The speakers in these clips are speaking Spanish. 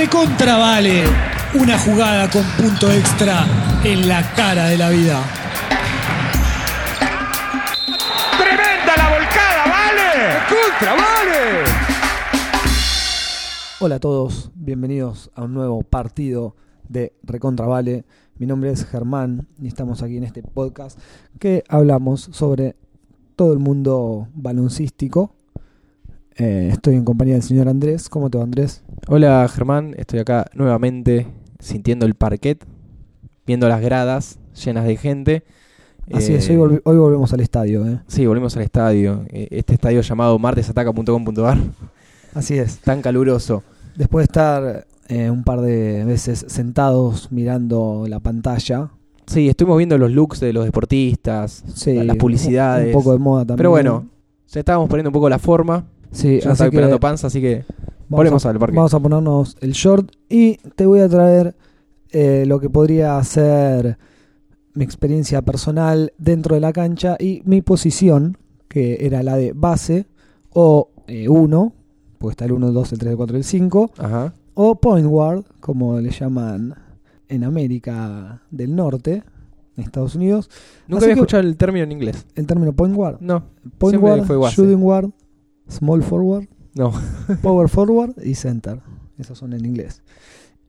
Recontravale una jugada con punto extra en la cara de la vida. ¡Tremenda la volcada, vale! ¡Contra, vale! Hola a todos, bienvenidos a un nuevo partido de Recontra Vale. Mi nombre es Germán y estamos aquí en este podcast que hablamos sobre todo el mundo baloncístico. Eh, estoy en compañía del señor Andrés. ¿Cómo te va Andrés? Hola Germán, estoy acá nuevamente sintiendo el parquet, viendo las gradas llenas de gente. Así Eh, es, hoy, volvi- hoy volvemos al estadio. ¿eh? Sí, volvimos al estadio. Eh, Este estadio llamado martesataca.com.ar, Así es. tan caluroso. Después de estar eh, un par de veces sentados mirando la pantalla, Sí, estuvimos viendo los looks de los deportistas, sí, las publicidades. Un poco de moda también. Pero bueno, se estábamos poniendo un poco la forma. Sí, Yo así que panza, así que volvemos a- al parque. Vamos a ponernos el short y te voy a traer eh, lo que podría ser mi experiencia personal dentro de la cancha y mi posición, que era la de base o 1, porque está el 1, el 2, el 3, el 4 y el 5, Ajá. o point guard, como le llaman en América del Norte, en Estados Unidos. Nunca Así había que- escuchado el término en inglés. El término point guard. No, Point guard, fue shooting guard, small forward, no. Power Forward y Center. Esos son en inglés.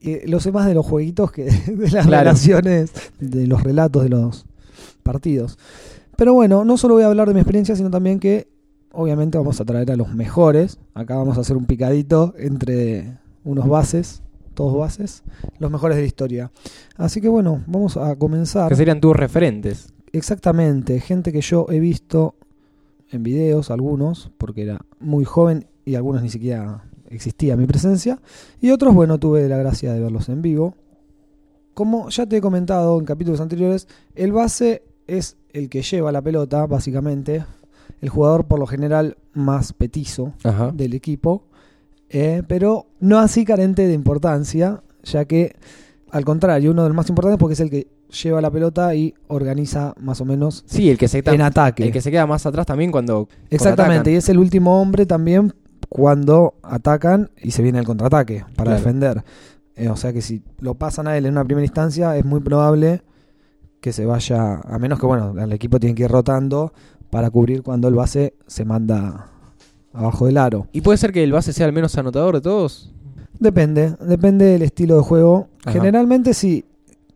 Y lo sé más de los jueguitos que de las Claro. relaciones, de los relatos de los partidos. Pero bueno, no solo voy a hablar de mi experiencia, sino también que obviamente vamos a traer a los mejores. Acá vamos a hacer un picadito entre unos bases, todos bases, los mejores de la historia. Así que bueno, vamos a comenzar. Que serían tus referentes. Exactamente, gente que yo he visto en videos, algunos, porque era muy joven y algunos ni siquiera existía mi presencia, y otros, bueno, tuve la gracia de verlos en vivo. Como ya te he comentado en capítulos anteriores, el base es el que lleva la pelota, básicamente, el jugador por lo general más petizo Ajá. del equipo, eh, pero no así carente de importancia, ya que al contrario, uno de los más importantes porque es el que lleva la pelota y organiza más o menos Sí, el que se en ataque. el que se queda más atrás también cuando Exactamente, y es el último hombre también cuando atacan y se viene el contraataque para Claro. defender. Eh, o sea que si lo pasan a él en una primera instancia es muy probable que se vaya, a menos que bueno, el equipo tiene que ir rotando para cubrir cuando el base se manda abajo del aro. ¿Y puede ser que el base sea el menos anotador de todos? Depende, depende del estilo de juego. Ajá. Generalmente sí,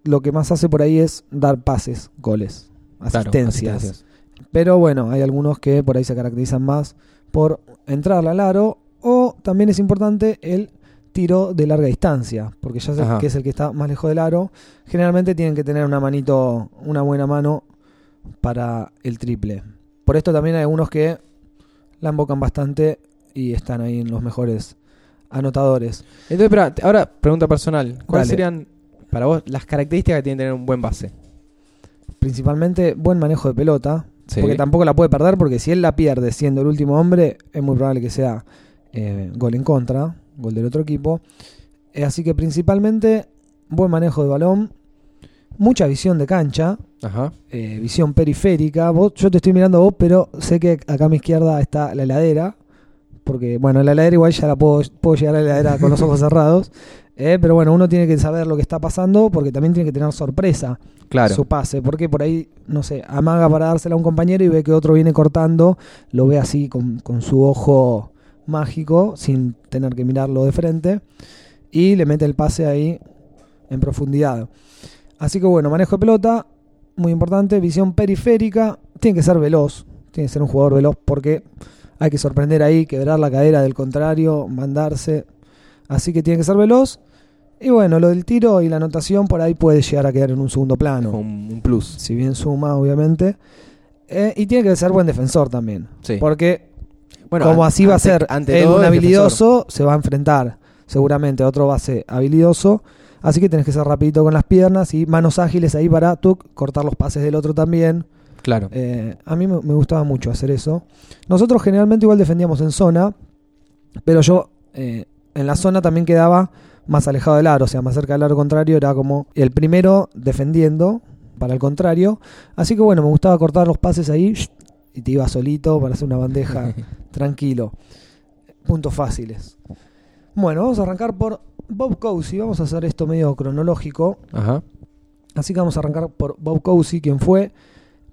lo que más hace por ahí es dar pases, goles, Claro, asistencias. Pero bueno, hay algunos que por ahí se caracterizan más por entrarle al aro o también es importante el tiro de larga distancia, porque ya sé que es el que está más lejos del aro. Generalmente tienen que tener una manito, una buena mano para el triple. Por esto también hay algunos que la invocan bastante y están ahí en los mejores anotadores. Entonces, espera, ahora pregunta personal. ¿Cuáles Dale. serían para vos las características que tiene que tener un buen base? Principalmente buen manejo de pelota, Sí. porque tampoco la puede perder, porque si él la pierde siendo el último hombre, es muy probable que sea eh, gol en contra, gol del otro equipo. Eh, así que principalmente buen manejo de balón, mucha visión de cancha, Ajá. eh, visión periférica. Vos, yo te estoy mirando a vos, pero sé que acá a mi izquierda está la heladera, porque bueno, la heladera igual ya la puedo, puedo llegar a la heladera con los ojos cerrados. eh, pero bueno, uno tiene que saber lo que está pasando porque también tiene que tener sorpresa Claro. su pase, porque por ahí, no sé, amaga para dársela a un compañero y ve que otro viene cortando, lo ve así con, con su ojo mágico, sin tener que mirarlo de frente, y le mete el pase ahí en profundidad. Así que bueno, manejo de pelota, muy importante, visión periférica, tiene que ser veloz, tiene que ser un jugador veloz porque hay que sorprender ahí, quebrar la cadera del contrario, mandarse, así que tiene que ser veloz. Y bueno, lo del tiro y la anotación por ahí puede llegar a quedar en un segundo plano. Un, un plus. Si bien suma, obviamente. Eh, y tiene que ser buen defensor también. Sí. Porque Bueno, como así va a ser ante él un habilidoso, se va a enfrentar seguramente a otro base habilidoso. Así que tenés que ser rapidito con las piernas y manos ágiles ahí para tú cortar los pases del otro también. Claro. Eh, a mí me, me gustaba mucho hacer eso. Nosotros generalmente igual defendíamos en zona, pero yo eh, en la zona también quedaba más alejado del aro, o sea, más cerca del aro contrario, era como el primero defendiendo para el contrario. Así que bueno, me gustaba cortar los pases ahí y te iba solito para hacer una bandeja tranquilo. Puntos fáciles. Bueno, vamos a arrancar por Bob Cousy, vamos a hacer esto medio cronológico. Ajá. Así que vamos a arrancar por Bob Cousy, quien fue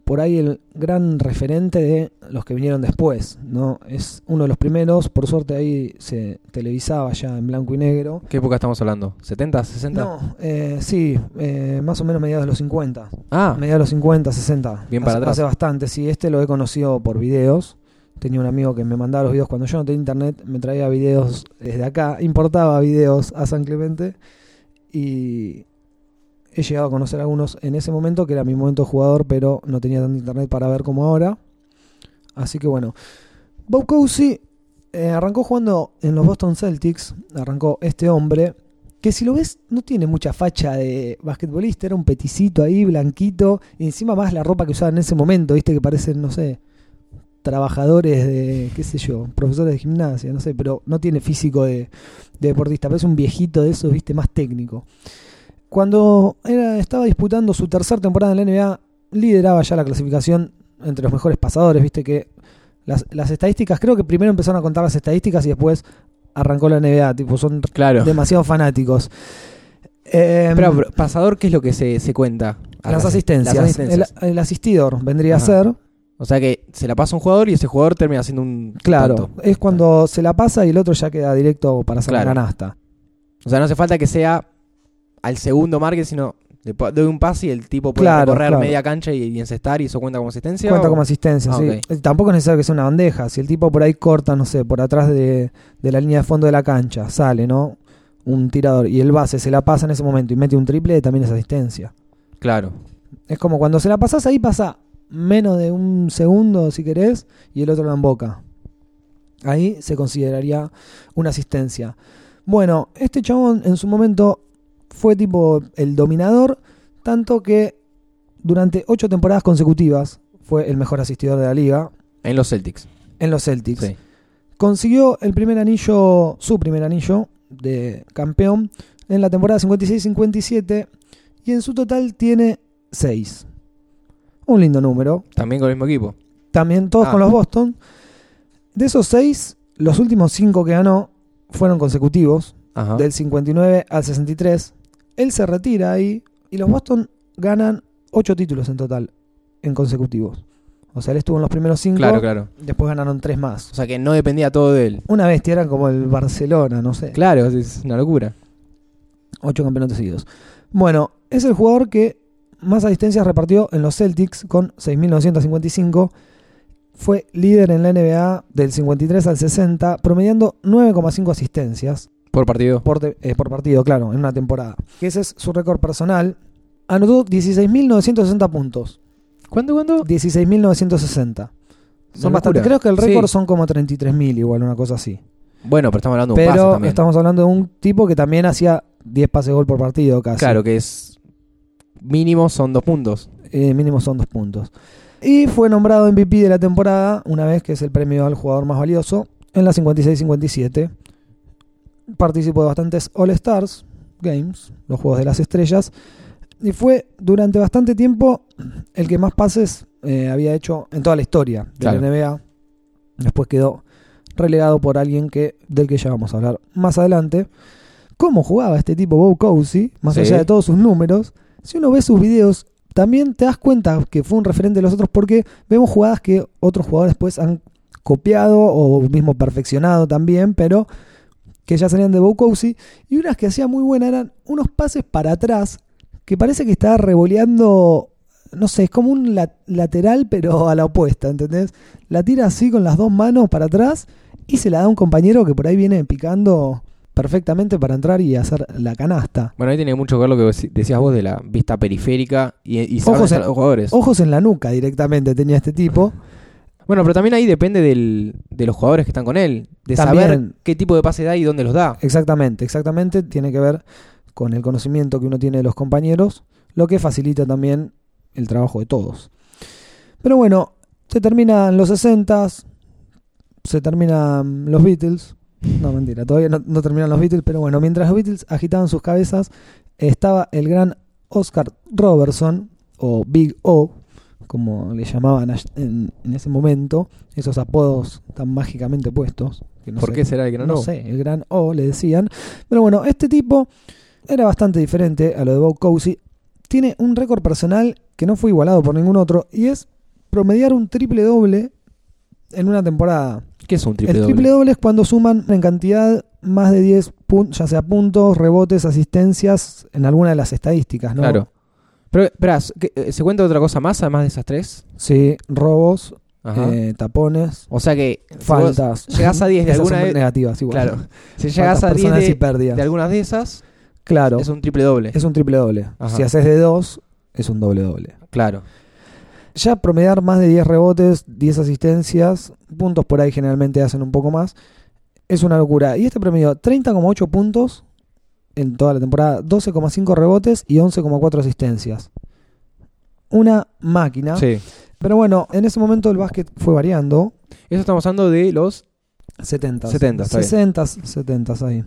por ahí el gran referente de los que vinieron después, ¿no? Es uno de los primeros, por suerte ahí se televisaba ya en blanco y negro. ¿Qué época estamos hablando? ¿70, 60? No, eh, sí, eh, más o menos mediados de los 50. Ah, Mediados de los 50, 60. Bien para hace, atrás. Hace bastante, sí. Este lo he conocido por videos. Tenía un amigo que me mandaba los videos cuando yo no tenía internet, me traía videos desde acá, importaba videos a San Clemente y he llegado a conocer algunos en ese momento, que era mi momento jugador, pero no tenía tanto internet para ver como ahora. Así que bueno, Bob Cousy eh, arrancó jugando en los Boston Celtics, arrancó este hombre, que si lo ves no tiene mucha facha de basquetbolista, era un peticito ahí, blanquito, y encima más la ropa que usaba en ese momento, viste que parecen, no sé, trabajadores de, qué sé yo, profesores de gimnasia, no sé, pero no tiene físico de deportista, parece un viejito de esos, viste, más técnico. Cuando era, estaba disputando su tercera temporada en la NBA, lideraba ya la clasificación entre los mejores pasadores, viste que las, las estadísticas, creo que primero empezaron a contar las estadísticas y después arrancó la NBA, tipo, son claro. demasiado fanáticos. Em, Pero, pero, pasador, ¿qué es lo que se, se cuenta? las asistencias. Las asistencias. El, el asistidor vendría Ajá. a ser, O sea que se la pasa un jugador y ese jugador termina siendo un claro, es cuando se la pasa y el otro ya queda directo para hacer Claro. la canasta. O sea, no hace falta que sea al segundo marque, sino le doy un pase y el tipo puede Claro, correr claro. media cancha y, y encestar y eso cuenta como asistencia. Cuenta o- como asistencia, Ah, sí. Eh, Tampoco es necesario que sea una bandeja. Si el tipo por ahí corta, no sé, por atrás de, de la línea de fondo de la cancha, sale, ¿no? Un tirador y el base se la pasa en ese momento y mete un triple, también es asistencia. Claro. Es como cuando se la pasas ahí pasa menos de un segundo, si querés, y el otro la emboca. Ahí se consideraría una asistencia. Bueno, este chabón en su momento fue tipo el dominador, tanto que durante ocho temporadas consecutivas fue el mejor asistidor de la liga En los Celtics. en los Celtics. Sí. Consiguió el primer anillo, su primer anillo de campeón en la temporada 56-57 y en su total tiene 6. Un lindo número. También con el mismo equipo. También todos Ah. con los Boston. De esos 6, los últimos 5 que ganó fueron consecutivos, Ajá. del 59 al 63. Él se retira ahí y los Boston ganan 8 títulos en total, en consecutivos. O sea, él estuvo en los primeros 5, Claro, claro. después ganaron 3 más. O sea que no dependía todo de él. Una bestia, eran como el Barcelona, no sé. Claro, es una locura. Ocho campeonatos seguidos. Bueno, es el jugador que más asistencias repartió en los Celtics con 6.955. Fue líder en la NBA del 53 al 60, promediando 9,5 asistencias Por partido. por, eh, por partido, claro, en una temporada. Que ese es su récord personal. Anotó 16.960 puntos. ¿Cuánto, cuánto? 16.960. Son bastante. Creo que el récord Sí. son como 33.000, igual, una cosa así. Bueno, pero estamos hablando de un pase Pero también. estamos hablando de un tipo que también hacía 10 pases de gol por partido casi. Claro, que es mínimo son dos puntos. Eh, mínimo son dos puntos. Y fue nombrado MVP de la temporada, una vez que es el premio al jugador más valioso, en la 56-57. Participó de bastantes All-Stars Games, los Juegos de las Estrellas, y fue durante bastante tiempo el que más pases eh, había hecho en toda la historia de Claro. la NBA. Después quedó relegado por alguien que del que ya vamos a hablar más adelante. ¿Cómo jugaba este tipo Bob Cousy? Más Sí. allá de todos sus números, si uno ve sus videos, también te das cuenta que fue un referente de los otros porque vemos jugadas que otros jugadores después han copiado o mismo perfeccionado también, pero que ya salían de Bob Cousy. Y unas que hacía muy buenas eran unos pases para atrás que parece que estaba revoleando, no sé, es como un la- lateral pero a la opuesta, ¿entendés? La tira así con las dos manos para atrás y se la da a un compañero que por ahí viene picando perfectamente para entrar y hacer la canasta. Bueno, ahí tiene mucho que ver lo que decías vos de la vista periférica y, y Ojos en- los jugadores. Ojos en la nuca directamente tenía este tipo. Bueno, pero también ahí depende del- de los jugadores que están con él. De También. saber qué tipo de pase da y dónde los da. Exactamente, exactamente. Tiene que ver con el conocimiento que uno tiene de los compañeros, lo que facilita también el trabajo de todos. Pero bueno, se terminan los 60 se terminan los Beatles. No, mentira, todavía no, no terminan los Beatles, pero bueno, mientras los Beatles agitaban sus cabezas, estaba el gran Oscar Robertson, o Big O, como le llamaban en, en ese momento, esos apodos tan mágicamente puestos. que no ¿Por sé- qué será el gran no O? sé, el gran O le decían. Pero bueno, este tipo era bastante diferente a lo de Bob Cousy. Tiene un récord personal que no fue igualado por ningún otro y es promediar un triple doble en una temporada. ¿Qué es un triple el doble? triple doble es cuando suman en cantidad más de 10 puntos, ya sea puntos, rebotes, asistencias en alguna de las estadísticas, ¿no? Claro. Pero, espera, ¿qué- eh, ¿se cuenta otra cosa más además de esas tres? Sí, robos, eh, tapones, o sea que si faltas. llegás a 10 de alguna de- negativas igual. Claro. Si llegas Faltas a 10 personales y de, de algunas de esas, Claro, es un triple doble. es un triple doble. Ajá. Si haces de dos, es un doble doble. Claro. Ya promediar más de 10 rebotes, 10 asistencias, puntos por ahí generalmente hacen un poco más. Es una locura. Y este promedio, 30,8 puntos en toda la temporada, 12,5 rebotes y 11,4 asistencias. Una máquina. Sí. Pero bueno, en ese momento el básquet fue variando. Eso estamos hablando de los 70. 70, está bien. 60, 70 ahí.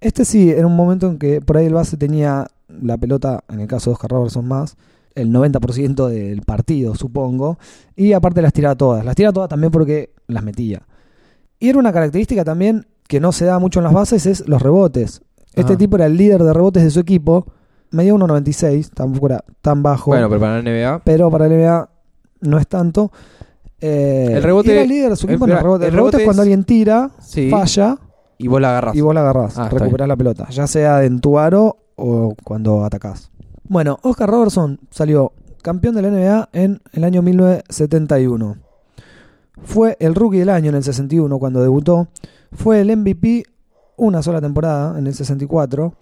Este sí, era un momento en que por ahí el base tenía la pelota, en el caso de Oscar Robertson más, el 90% del partido, supongo. Y aparte las tiraba todas. Las tiraba todas también porque las metía. Y era una característica también que no se da mucho en las bases, es los rebotes. Este Ajá. tipo era el líder de rebotes de su equipo. Medía 1.96, tampoco era tan bajo. Bueno, pero para la NBA. pero para el NBA no es tanto. Eh, El rebote- era el líder de su equipo en el- el rebote. El, el rebote es cuando alguien tira, Sí. falla Y vos la agarrás. y vos la agarrás, Ah, recuperás la pelota, ya sea en tu aro o cuando atacás. Bueno, Oscar Robertson salió campeón de la NBA en el año 1971. Fue el rookie del año en el 61 cuando debutó. Fue el MVP una sola temporada en el 64.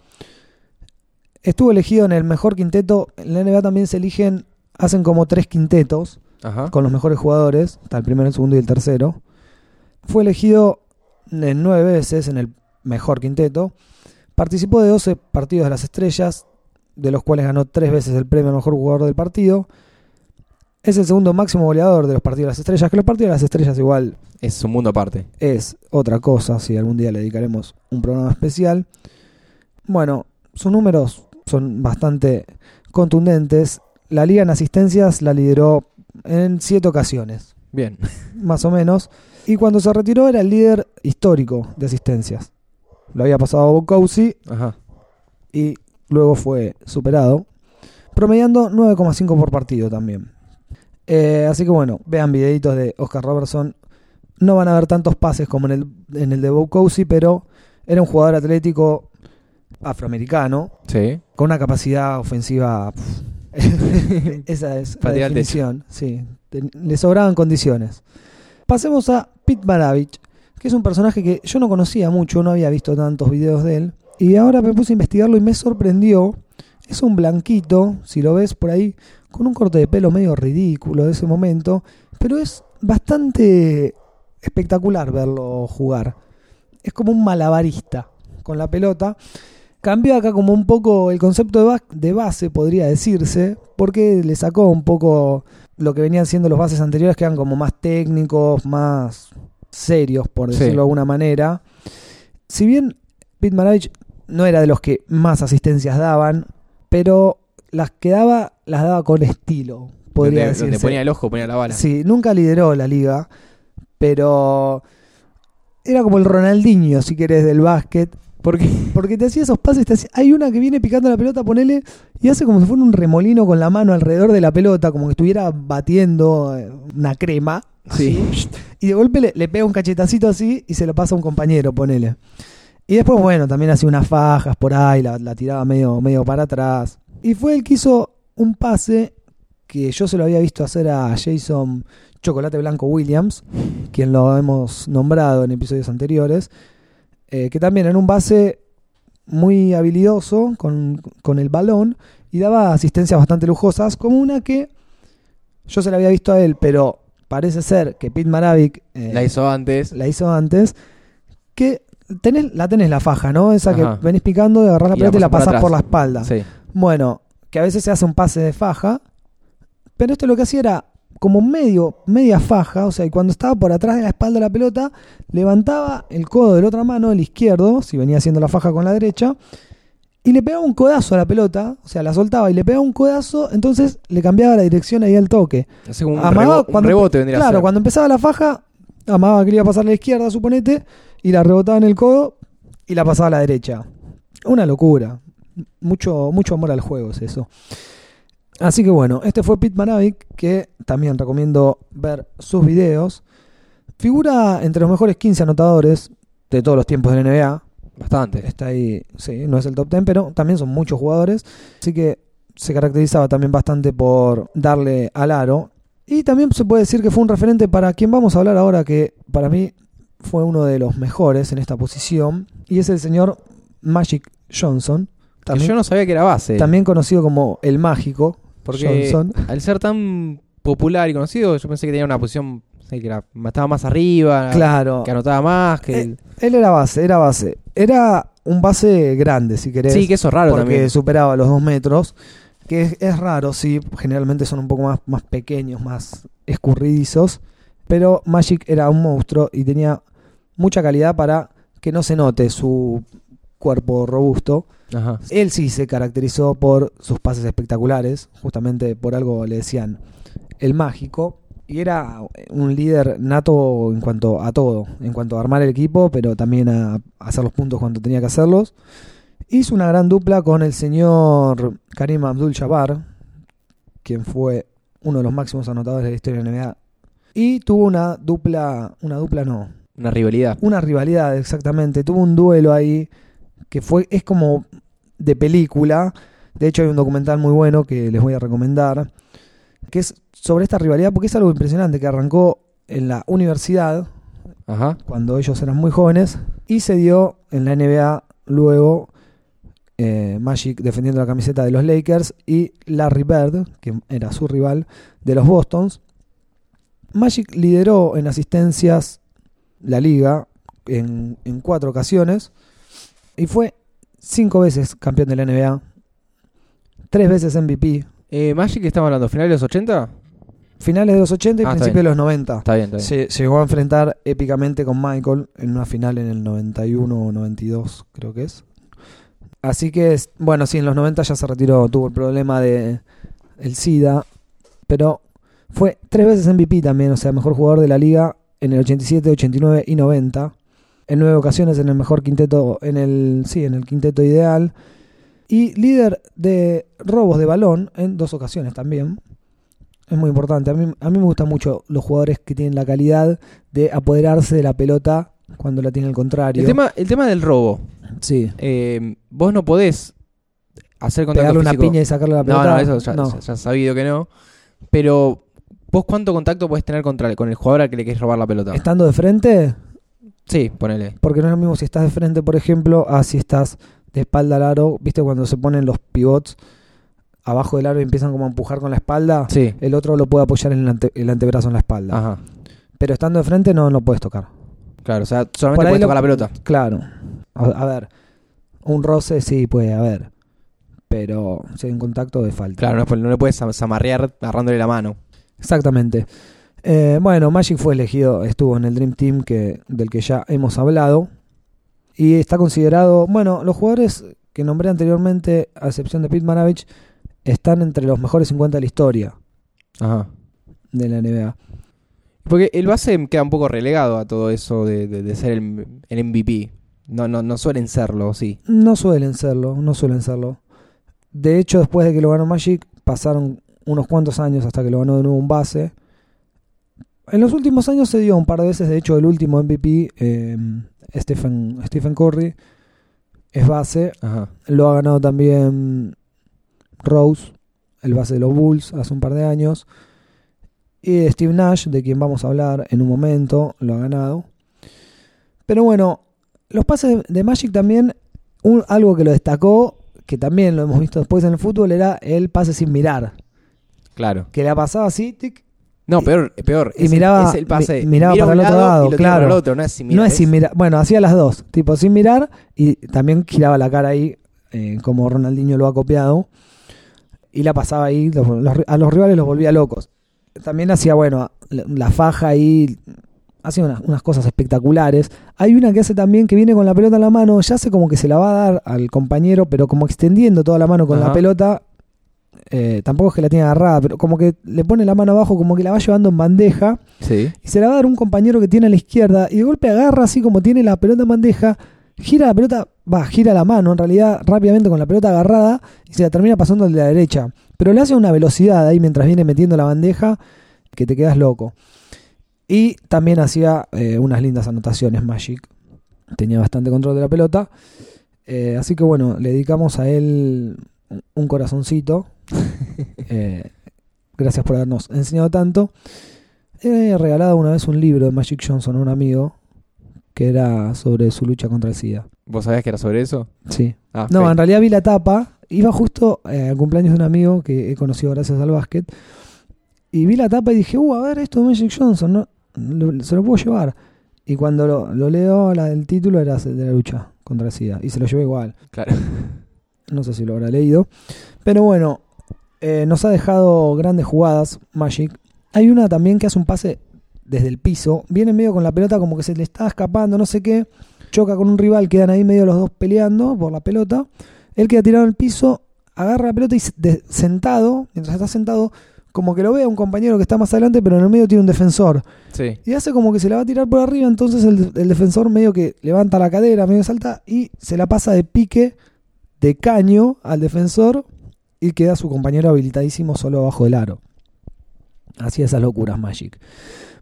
Estuvo elegido en el mejor quinteto. En la NBA también se eligen, hacen como tres quintetos Ajá. con los mejores jugadores, está el primero, el segundo y el tercero. Fue elegido en nueve veces en el mejor quinteto. Participó de 12 partidos de las estrellas, de los cuales ganó tres veces el premio al mejor jugador del partido. Es el segundo máximo goleador de los partidos de las estrellas, que los partidos de las estrellas igual Es un mundo aparte. es otra cosa, si algún día le dedicaremos un programa especial. Bueno, sus números son bastante contundentes. La liga en asistencias la lideró en siete ocasiones, Bien. más o menos. Y cuando se retiró era el líder histórico de asistencias. Lo había pasado Cousy Ajá. y luego fue superado, promediando 9,5 por partido también. Eh, así que bueno, vean videitos de Oscar Robertson. No van a ver tantos pases como en el, en el de Bob Cousy, pero era un jugador atlético afroamericano Sí. con una capacidad ofensiva. Esa es la definición. Sí, le sobraban condiciones. Pasemos a Pete Maravich, que es un personaje que yo no conocía mucho, no había visto tantos videos de él. Y ahora me puse a investigarlo y me sorprendió. Es un blanquito, si lo ves por ahí, con un corte de pelo medio ridículo de ese momento, pero es bastante espectacular verlo jugar. Es como un malabarista con la pelota. Cambió acá como un poco el concepto de, ba- de base, podría decirse, porque le sacó un poco lo que venían siendo los bases anteriores, que eran como más técnicos, más serios, por Sí. decirlo de alguna manera. Si bien Pete Maravich no era de los que más asistencias daban, pero las que daba, las daba con estilo, podría donde, decirse. donde ponía el ojo, ponía la bala. Sí, nunca lideró la liga, pero era como el Ronaldinho, si querés, del básquet. Porque Porque te hacía esos pases, te hacía- hay una que viene picando la pelota, ponele, y hace como si fuera un remolino con la mano alrededor de la pelota, como que estuviera batiendo eh, una crema. Sí. así, Y de golpe le, le pega un cachetacito así y se lo pasa a un compañero, ponele. Y después, bueno, también hacía unas fajas por ahí, la, la tiraba medio, medio para atrás. Y fue el que hizo un pase que yo se lo había visto hacer a Jason Chocolate Blanco Williams, quien lo hemos nombrado en episodios anteriores, eh, que también era un base muy habilidoso con, con el balón y daba asistencias bastante lujosas, como una que yo se la había visto a él, pero parece ser que Pete Maravich eh, la hizo antes. la hizo antes, que tenés, la tenés la faja, ¿no? Esa Ajá. que venís picando, agarrás la pelota y la pasás por la espalda. Sí. Bueno, que a veces se hace un pase de faja, pero esto lo que hacía era como medio, media faja, o sea, y cuando estaba por atrás de la espalda de la pelota, levantaba el codo de la otra mano, el izquierdo, si venía haciendo la faja con la derecha, y le pegaba un codazo a la pelota, o sea, la soltaba y le pegaba un codazo, entonces le cambiaba la dirección ahí al toque. Hace un, Amagaba rebo- un rebote vendría a Claro, cuando empezaba la faja, amaba que le iba a pasar a la izquierda, suponete, y la rebotaba en el codo y la pasaba a la derecha. Una locura. Mucho, mucho amor al juego es eso. Así que bueno, este fue Pete que también recomiendo ver sus videos. Figura entre los mejores 15 anotadores de todos los tiempos de la NBA. Bastante. Está ahí, sí, no es el top 10, pero también son muchos jugadores. Así que se caracterizaba también bastante por darle al aro. Y también se puede decir que fue un referente para quien vamos a hablar ahora, que para mí fue uno de los mejores en esta posición. Y es el señor Magic Johnson. Que También, yo no sabía que era base. también conocido como el mágico Porque Johnson. al ser tan popular y conocido, yo pensé que tenía una posición que era, estaba más arriba, Claro. que anotaba más, que Eh, Él era base, era base. Era un base grande, si querés. Sí, que eso es raro porque también. superaba los dos metros. Que es, es raro, sí. Generalmente son un poco más, más pequeños, más escurridizos. Pero Magic era un monstruo y tenía mucha calidad para que no se note su cuerpo robusto. Ajá. Él sí se caracterizó por sus pases espectaculares. Justamente por algo le decían el mágico. Y era un líder nato en cuanto a todo. En cuanto a armar el equipo, pero también a hacer los puntos cuando tenía que hacerlos. Hizo una gran dupla con el señor Karim Abdul-Jabbar, quien fue uno de los máximos anotadores de la historia de la NBA. Y tuvo una dupla, una dupla no, Una rivalidad. una rivalidad exactamente. Tuvo un duelo ahí que fue es como de película. De hecho hay un documental muy bueno que les voy a recomendar que es sobre esta rivalidad porque es algo impresionante que arrancó en la universidad Ajá. cuando ellos eran muy jóvenes y se dio en la NBA luego eh, Magic defendiendo la camiseta de los Lakers y Larry Bird, que era su rival de los Bostons. Magic lideró en asistencias la liga en, en cuatro ocasiones y fue cinco veces campeón de la NBA, tres veces MVP, Eh, Magic, estamos hablando? ¿Finales de los 80? finales de los 80 y Ah, principios de los 90. Está bien, está bien. Se llegó a enfrentar épicamente con Michael en una final en el 91 o 92, creo que es. Así que, bueno, sí, en los 90 ya se retiró, tuvo el problema de el SIDA, pero fue tres veces MVP también, o sea, mejor jugador de la liga en el 87, 89 y 90. En nueve ocasiones en el mejor quinteto, en el, sí, en el quinteto ideal. Y líder de robos de balón en dos ocasiones también. Es muy importante. A mí, a mí me gustan mucho los jugadores que tienen la calidad de apoderarse de la pelota cuando la tiene el contrario. El tema, el tema del robo. sí. Eh, vos no podés hacer contacto Pegarle una físico. piña y sacarle la No, pelota. no, eso ya, no. ya- ya has sabido que no. Pero, ¿vos cuánto contacto podés tener contra, con el jugador al que le querés robar la pelota? Estando de frente, Sí, ponele. porque no es lo mismo si estás de frente, por ejemplo, a si estás de espalda al aro. ¿Viste cuando se ponen los pivots abajo del aro y empiezan como a empujar con la espalda? Sí. El otro lo puede apoyar en el, ante- el antebrazo en la espalda. Ajá. Pero estando de frente no lo puedes tocar. Claro, o sea, solamente lo- tocar la pelota. Claro. A, a ver, un roce sí puede haber. Pero si hay un contacto de falta. Claro, no, no le puedes zam- zamarrear agarrándole la mano. Exactamente. Eh, bueno, Magic fue elegido, estuvo en el Dream Team que, del que ya hemos hablado. Y está considerado, bueno, los jugadores que nombré anteriormente, a excepción de Pete Maravich, están entre los mejores 50 de la historia Ajá. de la NBA. Porque el base queda un poco relegado a todo eso de, de- de ser el, el MVP. No, no, no suelen serlo, sí. No suelen serlo, no suelen serlo. De hecho, después de que lo ganó Magic, pasaron unos cuantos años hasta que lo ganó de nuevo un base. En los últimos años se dio un par de veces, de hecho, el último MVP, eh, Stephen, Stephen Curry, es base. Ajá. Lo ha ganado también Rose, el base de los Bulls, hace un par de años. Y Steve Nash, de quien vamos a hablar en un momento, lo ha ganado. Pero bueno, los pases de Magic también, un- algo que lo destacó, que también lo hemos visto después en el fútbol, era el pase sin mirar. Claro. Que la pasaba así, tic, No, peor, peor. y Es el- miraba- es el pase. miraba Mira para el otro lado lado, y lo claro. para el otro, no es sin no mirar, es sin mirar, bueno, hacía las dos, tipo sin mirar y también giraba la cara ahí, eh, como Ronaldinho lo ha copiado, y la pasaba ahí, los- los- a los rivales los volvía locos. También hacía, bueno, la, la faja ahí, hace unas, unas cosas espectaculares. Hay una que hace también que viene con la pelota en la mano, ya hace como que se la va a dar al compañero, pero como extendiendo toda la mano con la pelota. Eh, tampoco es que la tiene agarrada, pero como que le pone la mano abajo, como que la va llevando en bandeja. Sí. Y se la va a dar un compañero que tiene a la izquierda. Y de golpe agarra así como tiene la pelota en bandeja. Gira la pelota, va, gira la mano en realidad rápidamente con la pelota agarrada. Y se la termina pasando al de la derecha. Pero le hace una velocidad ahí mientras viene metiendo la bandeja que te quedas loco. Y también hacía eh, unas lindas anotaciones Magic. Tenía bastante control de la pelota. Eh, así que bueno, le dedicamos a él un corazoncito. Eh, gracias por habernos enseñado tanto. He regalado una vez un libro de Magic Johnson a un amigo que era sobre su lucha contra el SIDA. ¿Vos sabés que era sobre eso? Sí. Ah, No, en realidad vi la tapa. Iba justo eh, al cumpleaños de un amigo que he conocido gracias al básquet. Y vi la tapa y dije, uh, a ver esto de Magic Johnson, ¿no? Lo- se lo puedo llevar. Y cuando lo, lo leo, la, el título era de la lucha contra el SIDA. Y se lo llevé igual. Claro. No sé si lo habrá leído. Pero bueno, eh, nos ha dejado grandes jugadas Magic. Hay una también que hace un pase desde el piso. Viene medio con la pelota como que se le está escapando, no sé qué. Choca con un rival, quedan ahí medio los dos peleando por la pelota. Él queda tirado en el piso, agarra la pelota y de- sentado, mientras está sentado, como que lo ve a un compañero que está más adelante, pero en el medio tiene un defensor. Sí. Y hace como que se la va a tirar por arriba, entonces el, el defensor medio que levanta la cadera, medio salta y se la pasa de pique, de caño al defensor y queda su compañero habilitadísimo solo abajo del aro. Así esas locuras Magic.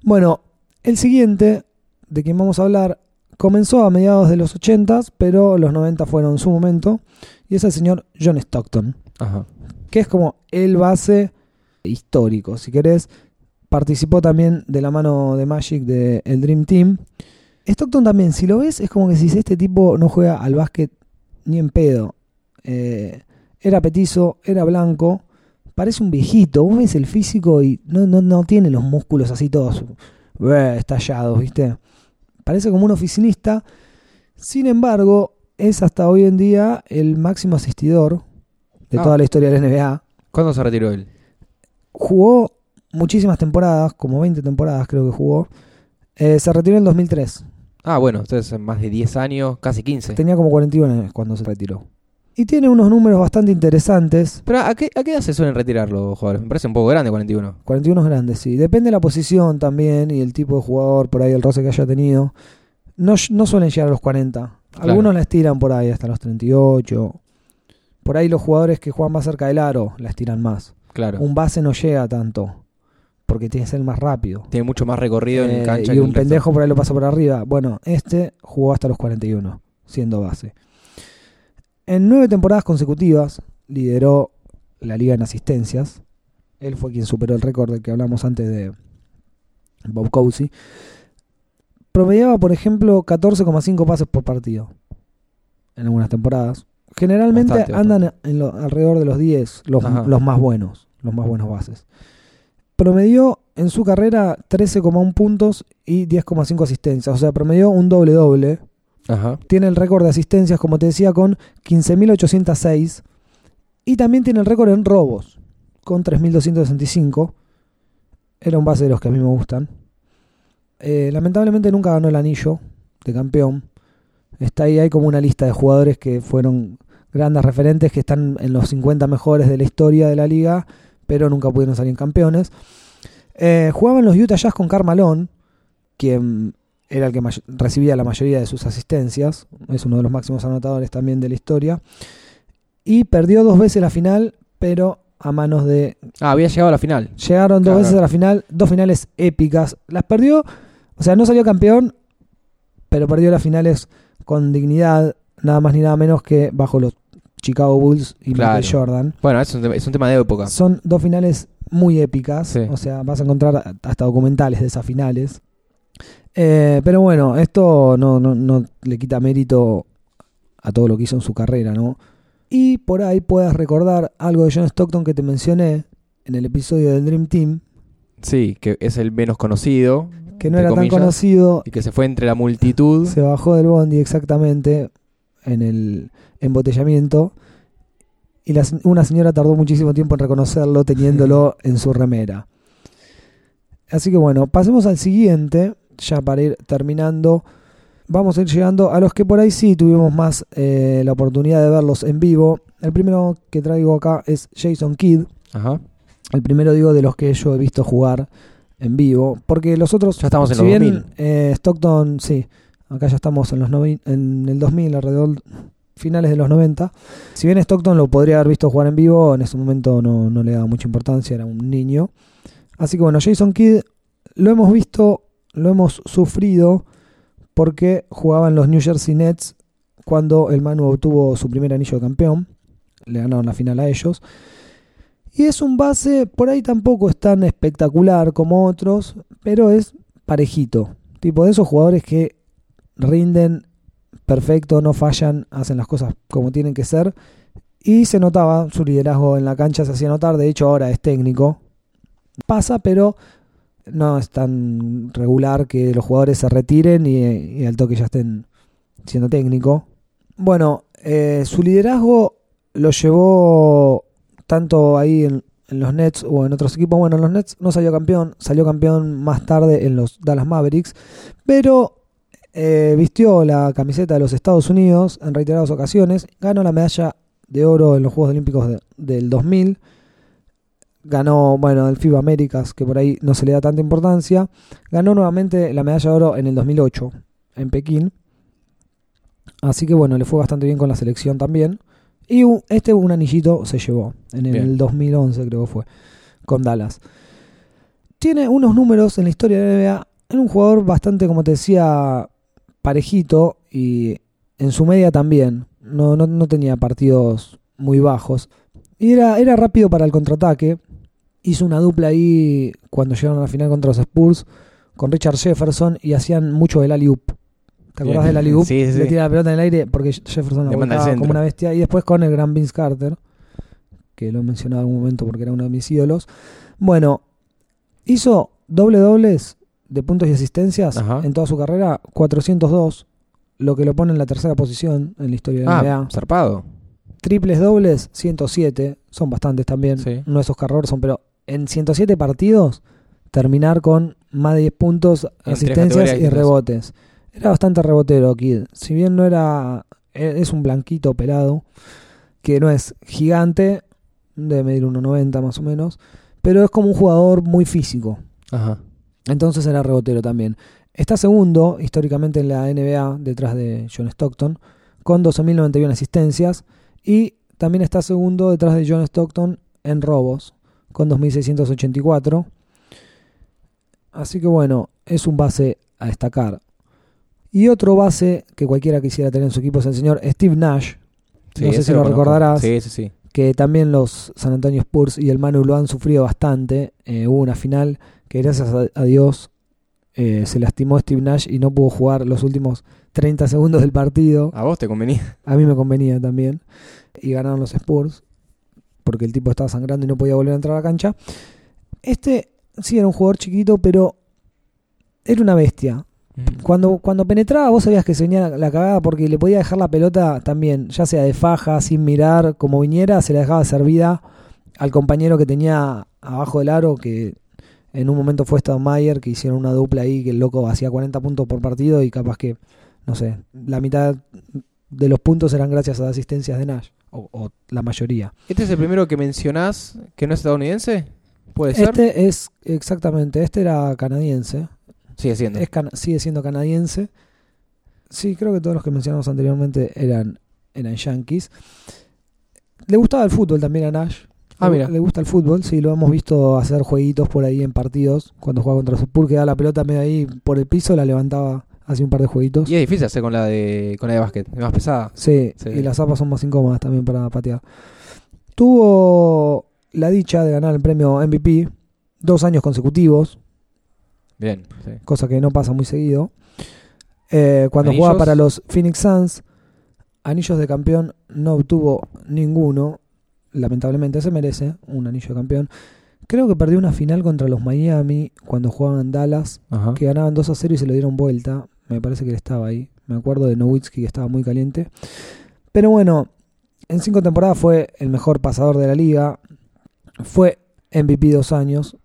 Bueno, el siguiente de quien vamos a hablar comenzó a mediados de los 80, pero los 90 fueron su momento, y es el señor John Stockton Ajá. que es como el base histórico, si querés. Participó también de la mano de Magic de el Dream Team. Stockton también, si lo ves, es como que si este tipo no juega al básquet ni en pedo. Eh, era petizo, era blanco, parece un viejito. Vos ves el físico y no, no, no tiene los músculos así todos eh, estallados, ¿viste? Parece como un oficinista. Sin embargo, es hasta hoy en día el máximo asistidor de Ah. toda la historia de la NBA. ¿Cuándo se retiró él? Jugó muchísimas temporadas, como 20 temporadas creo que jugó. Eh, se retiró en el 2003. Ah, bueno, entonces más de 10 años, casi 15. Tenía como 41 años cuando se retiró. Y tiene unos números bastante interesantes. Pero ¿a qué, ¿a qué edad se suelen retirar los jugadores? Me parece un poco grande 41. 41 grandes, sí. Depende de la posición también y el tipo de jugador, por ahí el roce que haya tenido. No, no suelen llegar a los 40. Algunos Claro. la estiran por ahí hasta los 38. Por ahí los jugadores que juegan más cerca del aro la estiran más. Claro. Un base no llega tanto. Porque tiene que ser más rápido. Tiene mucho más recorrido Eh, en cancha y que un pendejo por ahí lo pasa por arriba. Bueno, este jugó hasta los 41, siendo base. En nueve temporadas consecutivas lideró la liga en asistencias. Él fue quien superó el récord del que hablamos antes de Bob Cousy. Promediaba, por ejemplo, 14,5 pases por partido en algunas temporadas. Generalmente Bastante, andan en lo- alrededor de los 10, los, los más buenos, los más buenos bases. Promedió en su carrera 13,1 puntos y 10,5 asistencias. O sea, promedió un doble-doble. Tiene el récord de asistencias, como te decía, con 15.806. Y también tiene el récord en robos, con 3.265. Era un base de los que a mí me gustan. Eh, lamentablemente nunca ganó el anillo de campeón. Está ahí, hay como una lista de jugadores que fueron grandes referentes, que están en los 50 mejores de la historia de la liga, pero nunca pudieron salir campeones. Eh, jugaban los Utah Jazz con Carmalón, quien era el que recibía la mayoría de sus asistencias, es uno de los máximos anotadores también de la historia, y perdió dos veces la final, pero a manos de... Ah, había llegado a la final. Llegaron dos Claro. veces a la final, dos finales épicas, las perdió, o sea, no salió campeón, pero perdió las finales con dignidad, nada más ni nada menos que bajo los Chicago Bulls y Claro. Michael Jordan. Bueno, es un, tema- es un tema de época. Son dos finales muy épicas, Sí. o sea, vas a encontrar hasta documentales de esas finales. Eh, pero bueno, esto no, no, no le quita mérito a todo lo que hizo en su carrera, ¿no? Y por ahí puedas recordar algo de John Stockton que te mencioné en el episodio del Dream Team, Sí, que es el menos conocido. que no era tan conocido, Y que se fue entre la multitud. se bajó del bondi exactamente en el embotellamiento y la una señora tardó muchísimo tiempo en reconocerlo teniéndolo en su remera. Así que bueno, pasemos al siguiente, ya para ir terminando, vamos a ir llegando a los que por ahí sí tuvimos más eh, la oportunidad de verlos en vivo. El primero que traigo acá es Jason Kidd. Ajá. El primero digo de los que yo he visto jugar en vivo, porque los otros, Ya estamos en si los bien 2000. eh, Stockton, sí, acá ya estamos en los novi- en el 2000, alrededor finales de los 90. Si bien Stockton lo podría haber visto jugar en vivo, en ese momento no, no le daba mucha importancia, era un niño. Así que bueno, Jason Kidd lo hemos visto, lo hemos sufrido porque jugaba en los New Jersey Nets cuando el Manu obtuvo su primer anillo de campeón. Le ganaron la final a ellos. Y es un base, por ahí tampoco es tan espectacular como otros, pero es parejito. Tipo de esos jugadores que rinden perfecto, no fallan, hacen las cosas como tienen que ser. Y se notaba su liderazgo en la cancha, se hacía notar. De hecho, ahora es técnico. Pasa, pero no es tan regular que los jugadores se retiren y, y al toque ya estén siendo técnico. Bueno, eh, su liderazgo lo llevó tanto ahí en, los Nets o en otros equipos. Bueno, en los Nets no salió campeón, salió campeón más tarde en los Dallas Mavericks, pero eh, vistió la camiseta de los Estados Unidos en reiteradas ocasiones, ganó la medalla de oro en los Juegos Olímpicos de- del 2000, ganó, bueno, el FIBA Américas, que por ahí no se le da tanta importancia, ganó nuevamente la medalla de oro en el 2008 en Pekín, así que bueno, le fue bastante bien con la selección también. Y un- este un anillito se llevó en el Bien. 2011 creo que fue con Dallas. Tiene unos números en la historia de la NBA. Era un jugador bastante, como te decía, parejito y en su media también. No, no, no tenía partidos muy bajos. Y era, era rápido para el contraataque. Hizo una dupla ahí cuando llegaron a la final contra los Spurs con Richard Jefferson y hacían mucho el alley-oop. ¿Te acordás del alley-oop? Sí, sí, Le tira la pelota en el aire porque Jefferson volcaba centro. como una bestia. Y después con el gran Vince Carter, que lo he mencionado en algún momento porque era uno de mis ídolos. Bueno, hizo doble dobles de puntos y asistencias Ajá. en toda su carrera, 402, lo que lo pone en la tercera posición en la historia de la Ah, NBA. zarpado. Triples dobles, 107, son bastantes también, Sí. no es Oscar Robertson, pero en 107 partidos terminar con más de 10 puntos, asistencias y rebotes. Era bastante rebotero Kid. Si bien no era e- es un blanquito pelado que no es gigante, debe medir 1.90 más o menos, pero es como un jugador muy físico. Ajá. Entonces era rebotero también. Está segundo históricamente en la NBA detrás de John Stockton con 12.091 asistencias y también está segundo detrás de John Stockton en robos con 2.684. Así que bueno, es un base a destacar. Y otro base que cualquiera quisiera tener en su equipo es el señor Steve Nash, Sí, No sé si lo conozco. recordarás. Sí, sí, sí. que también los San Antonio Spurs y el Manu lo han sufrido bastante. Eh, hubo una final que gracias a, a Dios eh, se lastimó Steve Nash y no pudo jugar los últimos 30 segundos del partido. A vos te convenía. A mí me convenía también. Y ganaron los Spurs porque el tipo estaba sangrando y no podía volver a entrar a la cancha. Este sí era un jugador chiquito, pero era una bestia. Cuando, cuando penetraba vos sabías que se venía la cagada porque le podía dejar la pelota también, ya sea de faja, sin mirar, como viniera, se la dejaba servida al compañero que tenía abajo del aro, que en un momento fue Mayer que hicieron una dupla ahí, que el loco hacía 40 puntos por partido y capaz que, no sé, la mitad de los puntos eran gracias a las asistencias de Nash, o, o la mayoría. ¿Este es el primero que mencionás que no es estadounidense? ¿Puede ser? Este es, exactamente, este era canadiense, Sigue siendo. es cana- sigue siendo canadiense. Sí, creo que todos los que mencionamos anteriormente eran, eran yankees. Le gustaba el fútbol también a Nash. Ah, mira. le gusta el fútbol, sí, lo hemos visto hacer jueguitos por ahí en partidos. Cuando jugaba contra Supur, que daba la pelota medio ahí por el piso, la levantaba, hacía un par de jueguitos. Y es difícil hacer con la de con la de básquet, es más pesada. Sí, Sí. y las zapas son más incómodas también para patear. Tuvo la dicha de ganar el premio MVP dos años consecutivos, Bien. sí. cosa que no pasa muy seguido. Eh, cuando ¿Anillos? jugaba para los Phoenix Suns, anillos de campeón no obtuvo ninguno. Lamentablemente se merece un anillo de campeón. Creo que perdió una final contra los Miami cuando jugaban en Dallas, Ajá. que ganaban 2 a 0 y se lo dieron vuelta. Me parece que él estaba ahí. Me acuerdo de Nowitzki que estaba muy caliente. Pero bueno, en cinco temporadas fue el mejor pasador de la liga. Fue MVP dos años.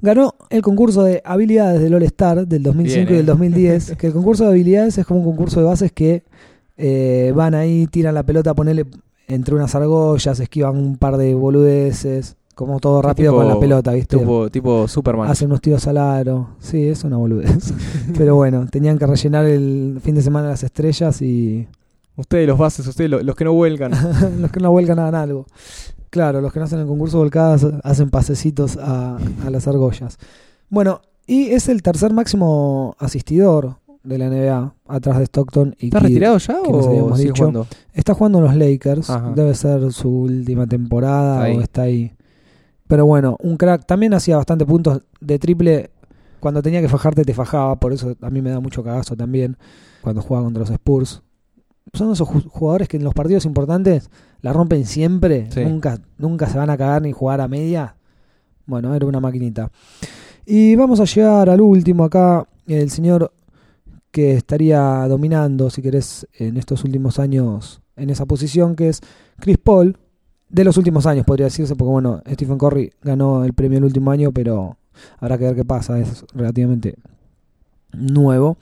Ganó el concurso de habilidades del All Star del 2005 Bien, y del eh. 2010. Que el concurso de habilidades es como un concurso de bases que eh, van ahí, tiran la pelota, ponerle entre unas argollas, esquivan un par de boludeces. Como todo rápido Tipo- con la pelota, ¿viste? Tipo, tipo Superman. Hacen unos tiros al aro. Sí, es una boludez. Pero bueno, tenían que rellenar el fin de semana las estrellas y Ustedes los bases, ustedes lo- los que no vuelcan. los que no vuelcan hagan algo. Claro, los que no hacen el concurso volcadas hacen pasecitos a, a las argollas. Bueno, y es el tercer máximo asistidor de la NBA, atrás de Stockton y ¿Está Kidd. retirado ya o sigue jugando? Está jugando en los Lakers, Ajá. debe ser su última temporada ahí. o está ahí. Pero bueno, un crack. También hacía bastante puntos de triple. Cuando tenía que fajarte, te fajaba. Por eso a mí me da mucho cagazo también. Cuando juega contra los Spurs. Son esos ju- jugadores que en los partidos importantes la rompen siempre. Sí. Nunca, nunca se van a cagar ni jugar a media. Bueno, era una maquinita. Y vamos a llegar al último acá. El señor que estaría dominando, si querés, en estos últimos años en esa posición, que es Chris Paul. De los últimos años, podría decirse, porque bueno, Stephen Curry ganó el premio el último año, pero habrá que ver qué pasa, es relativamente nuevo.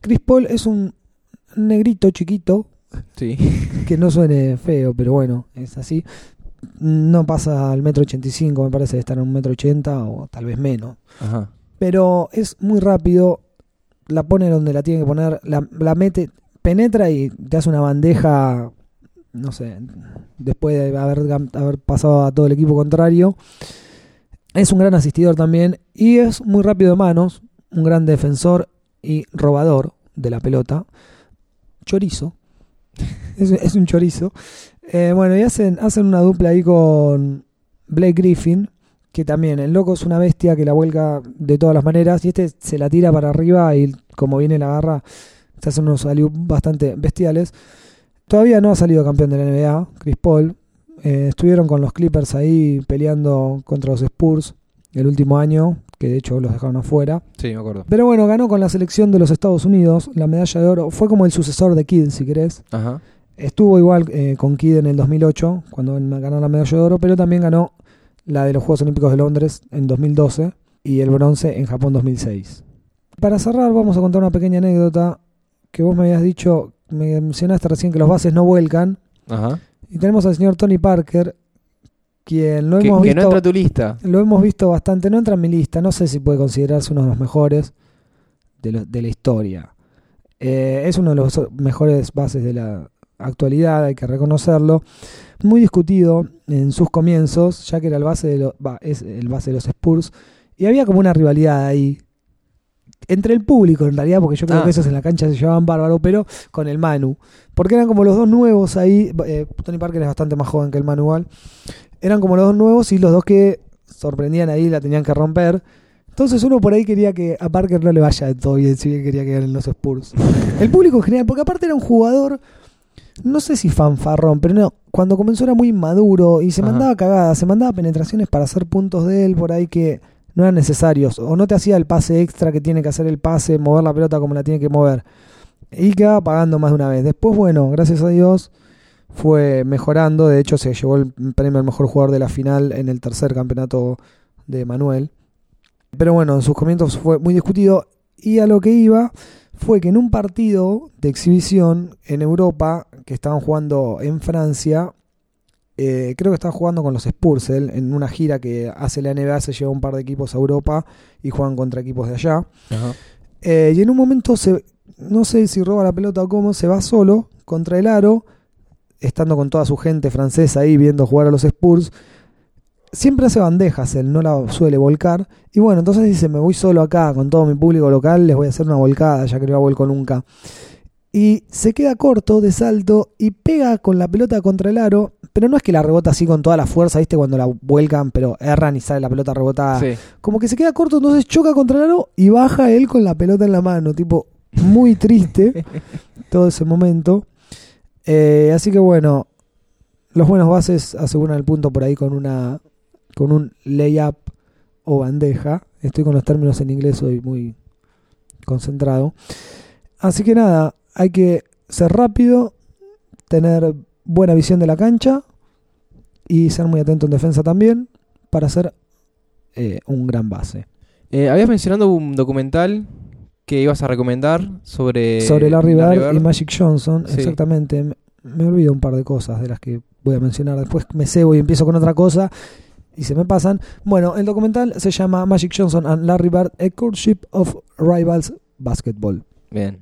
Chris Paul es un negrito chiquito, Sí. que no suene feo, pero bueno, es así. No pasa al metro ochenta y cinco, me parece, de estar en un metro ochenta o tal vez menos Ajá. pero es muy rápido, la pone donde la tiene que poner, la, la mete, penetra y te hace una bandeja, no sé, después de haber, haber pasado a todo el equipo contrario. Es un gran asistidor también y es muy rápido de manos, un gran defensor y robador de la pelota. Chorizo. Es, es un chorizo. Eh, bueno, y hacen, hacen una dupla ahí con Blake Griffin, que también el loco es una bestia que la vuelca de todas las maneras y este se la tira para arriba y como viene la garra se hacen unos bastante bestiales. Todavía no ha salido campeón de la NBA, Chris Paul. Eh, estuvieron con los Clippers ahí peleando contra los Spurs el último año, que de hecho los dejaron afuera. Sí, me acuerdo. Pero bueno, ganó con la selección de los Estados Unidos la medalla de oro. Fue como el sucesor de Kidd, si querés. Ajá. Estuvo igual eh, con Kidd en el 2008, cuando ganó la medalla de oro, pero también ganó la de los Juegos Olímpicos de Londres en 2012 y el bronce en Japón 2006. Para cerrar, vamos a contar una pequeña anécdota que vos me habías dicho, me mencionaste recién que los bases no vuelcan. Ajá. Y tenemos al señor Tony Parker, quien lo Que, hemos que visto. no entra a tu lista. Lo hemos visto bastante, no entra en mi lista, no sé si puede considerarse uno de los mejores de, lo- de la historia. Eh, es uno de los mejores bases de la actualidad, hay que reconocerlo. Muy discutido en sus comienzos, ya que era el base de los, es el base de los Spurs, y había como una rivalidad ahí. Entre el público, en realidad, porque yo creo Ah. que esos en la cancha se llevaban bárbaro, pero con el Manu. Porque eran como los dos nuevos ahí. eh, Tony Parker es bastante más joven que el Manu igual eran como los dos nuevos y los dos que sorprendían ahí la tenían que romper. Entonces uno por ahí quería que a Parker no le vaya de todo bien, si bien quería que ganen los Spurs. El público en general, porque aparte era un jugador, no sé si fanfarrón, pero no, cuando comenzó era muy inmaduro y se Ajá. mandaba cagadas, se mandaba penetraciones para hacer puntos de él por ahí que no eran necesarios, o no te hacía el pase extra que tiene que hacer el pase, mover la pelota como la tiene que mover. Y quedaba pagando más de una vez. Después, bueno, gracias a Dios, fue mejorando. De hecho, se llevó el premio al mejor jugador de la final en el tercer campeonato de Manuel. Pero bueno, en sus comienzos fue muy discutido. Y a lo que iba fue que en un partido de exhibición en Europa, que estaban jugando en Francia, eh, creo que estaban jugando con los Spurs, él, en una gira que hace la NBA, se lleva un par de equipos a Europa y juegan contra equipos de allá. Ajá. Eh, y en un momento, se, no sé si roba la pelota o cómo, se va solo contra el aro, estando con toda su gente francesa ahí viendo jugar a los Spurs. Siempre hace bandejas, él no la suele volcar. Y bueno, entonces dice, me voy solo acá con todo mi público local, les voy a hacer una volcada, ya que no la vuelco nunca. Y se queda corto de salto y pega con la pelota contra el aro, pero no es que la rebota así con toda la fuerza, ¿viste? Cuando la vuelcan, pero erran y sale la pelota rebotada Sí. como que se queda corto, entonces choca contra el aro y baja él con la pelota en la mano, tipo muy triste todo ese momento. Eh, así que bueno, los buenos bases aseguran el punto por ahí con una con un layup o bandeja. Estoy con los términos en inglés, soy muy concentrado. Así que nada, hay que ser rápido, tener buena visión de la cancha y ser muy atento en defensa también para ser eh, un gran base. Eh, habías mencionado un documental que ibas a recomendar sobre... Sobre Larry Bird Bird. y Magic Johnson, Sí. exactamente. Me, me olvido un par de cosas de las que voy a mencionar. Después me cebo y empiezo con otra cosa y se me pasan. Bueno, el documental se llama Magic Johnson and Larry Bird, A Courtship of Rivals Basketball. Bien,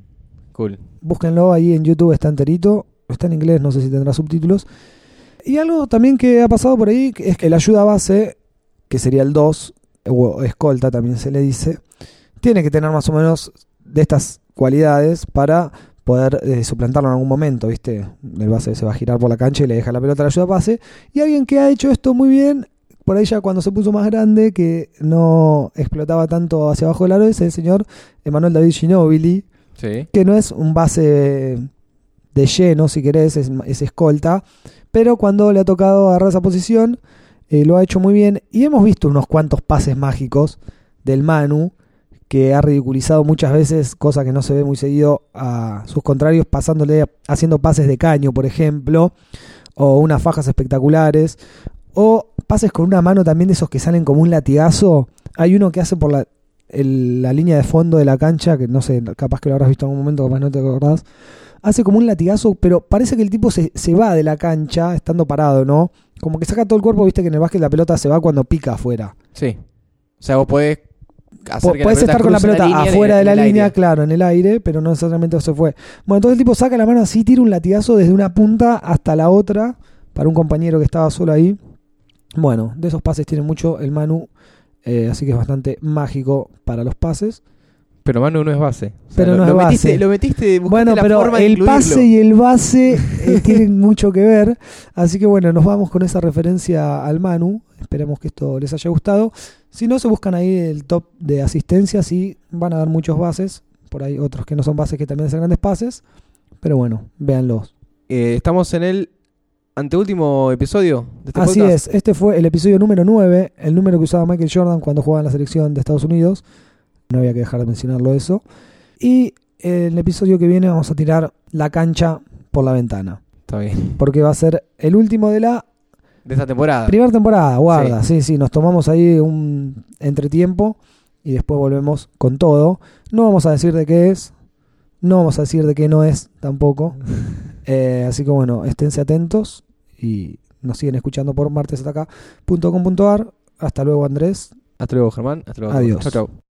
cool. Búsquenlo ahí en YouTube, está enterito. Está en inglés, no sé si tendrá subtítulos. Y algo también que ha pasado por ahí es que el ayuda base, que sería el 2, o escolta también se le dice, tiene que tener más o menos de estas cualidades para poder eh, suplantarlo en algún momento, ¿viste? El base se va a girar por la cancha y le deja la pelota al ayuda base. Y alguien que ha hecho esto muy bien, por ahí ya cuando se puso más grande, que no explotaba tanto hacia abajo del aro, es el señor Emanuel David Ginobili, Que no es un base de lleno, si querés, es, es escolta, pero cuando le ha tocado agarrar esa posición, eh, lo ha hecho muy bien. Y hemos visto unos cuantos pases mágicos del Manu, que ha ridiculizado muchas veces, cosa que no se ve muy seguido a sus contrarios, pasándole, haciendo pases de caño, por ejemplo, o unas fajas espectaculares, o pases con una mano también de esos que salen como un latigazo. Hay uno que hace por la, el- la línea de fondo de la cancha, que no sé, capaz que lo habrás visto en algún momento, capaz no te acordás. Hace como un latigazo, pero parece que el tipo se, se va de la cancha estando parado, ¿no? Como que saca todo el cuerpo, viste que en el básquet la pelota se va cuando pica afuera. Sí. O sea, vos podés hacer que estar con la pelota afuera de la línea, aire. claro, en el aire, pero no necesariamente se fue. Bueno, entonces el tipo saca la mano así, tira un latigazo desde una punta hasta la otra para un compañero que estaba solo ahí. Bueno, de esos pases tiene mucho el Manu, eh, así que es bastante mágico para los pases. Pero Manu no es base. O sea, Pero lo, no es lo base. Metiste, lo metiste, Bueno, la pero forma de el incluirlo. pase y el base eh, tienen mucho que ver. Así que bueno, nos vamos con esa referencia al Manu. Esperemos que esto les haya gustado. Si no, se buscan ahí el top de asistencias y van a dar muchos bases. Por ahí otros que no son bases que también hacen grandes pases. Pero bueno, véanlos. Eh, estamos en el anteúltimo episodio de este Así podcast. es, este fue el episodio número 9, el número que usaba Michael Jordan cuando jugaba en la selección de Estados Unidos. No había que dejar de mencionarlo eso. Y el episodio que viene vamos a tirar la cancha por la ventana. Está bien. Porque va a ser el último de la De esta temporada. primera temporada. Guarda, sí. sí, nos tomamos ahí un entretiempo y después volvemos con todo. No vamos a decir de qué es, no vamos a decir de qué no es tampoco. Eh, así que bueno, esténse atentos y nos siguen escuchando por martesataca.com.ar. Hasta luego, Andrés. Hasta luego, Germán. Hasta luego. Adiós. Chau, chau.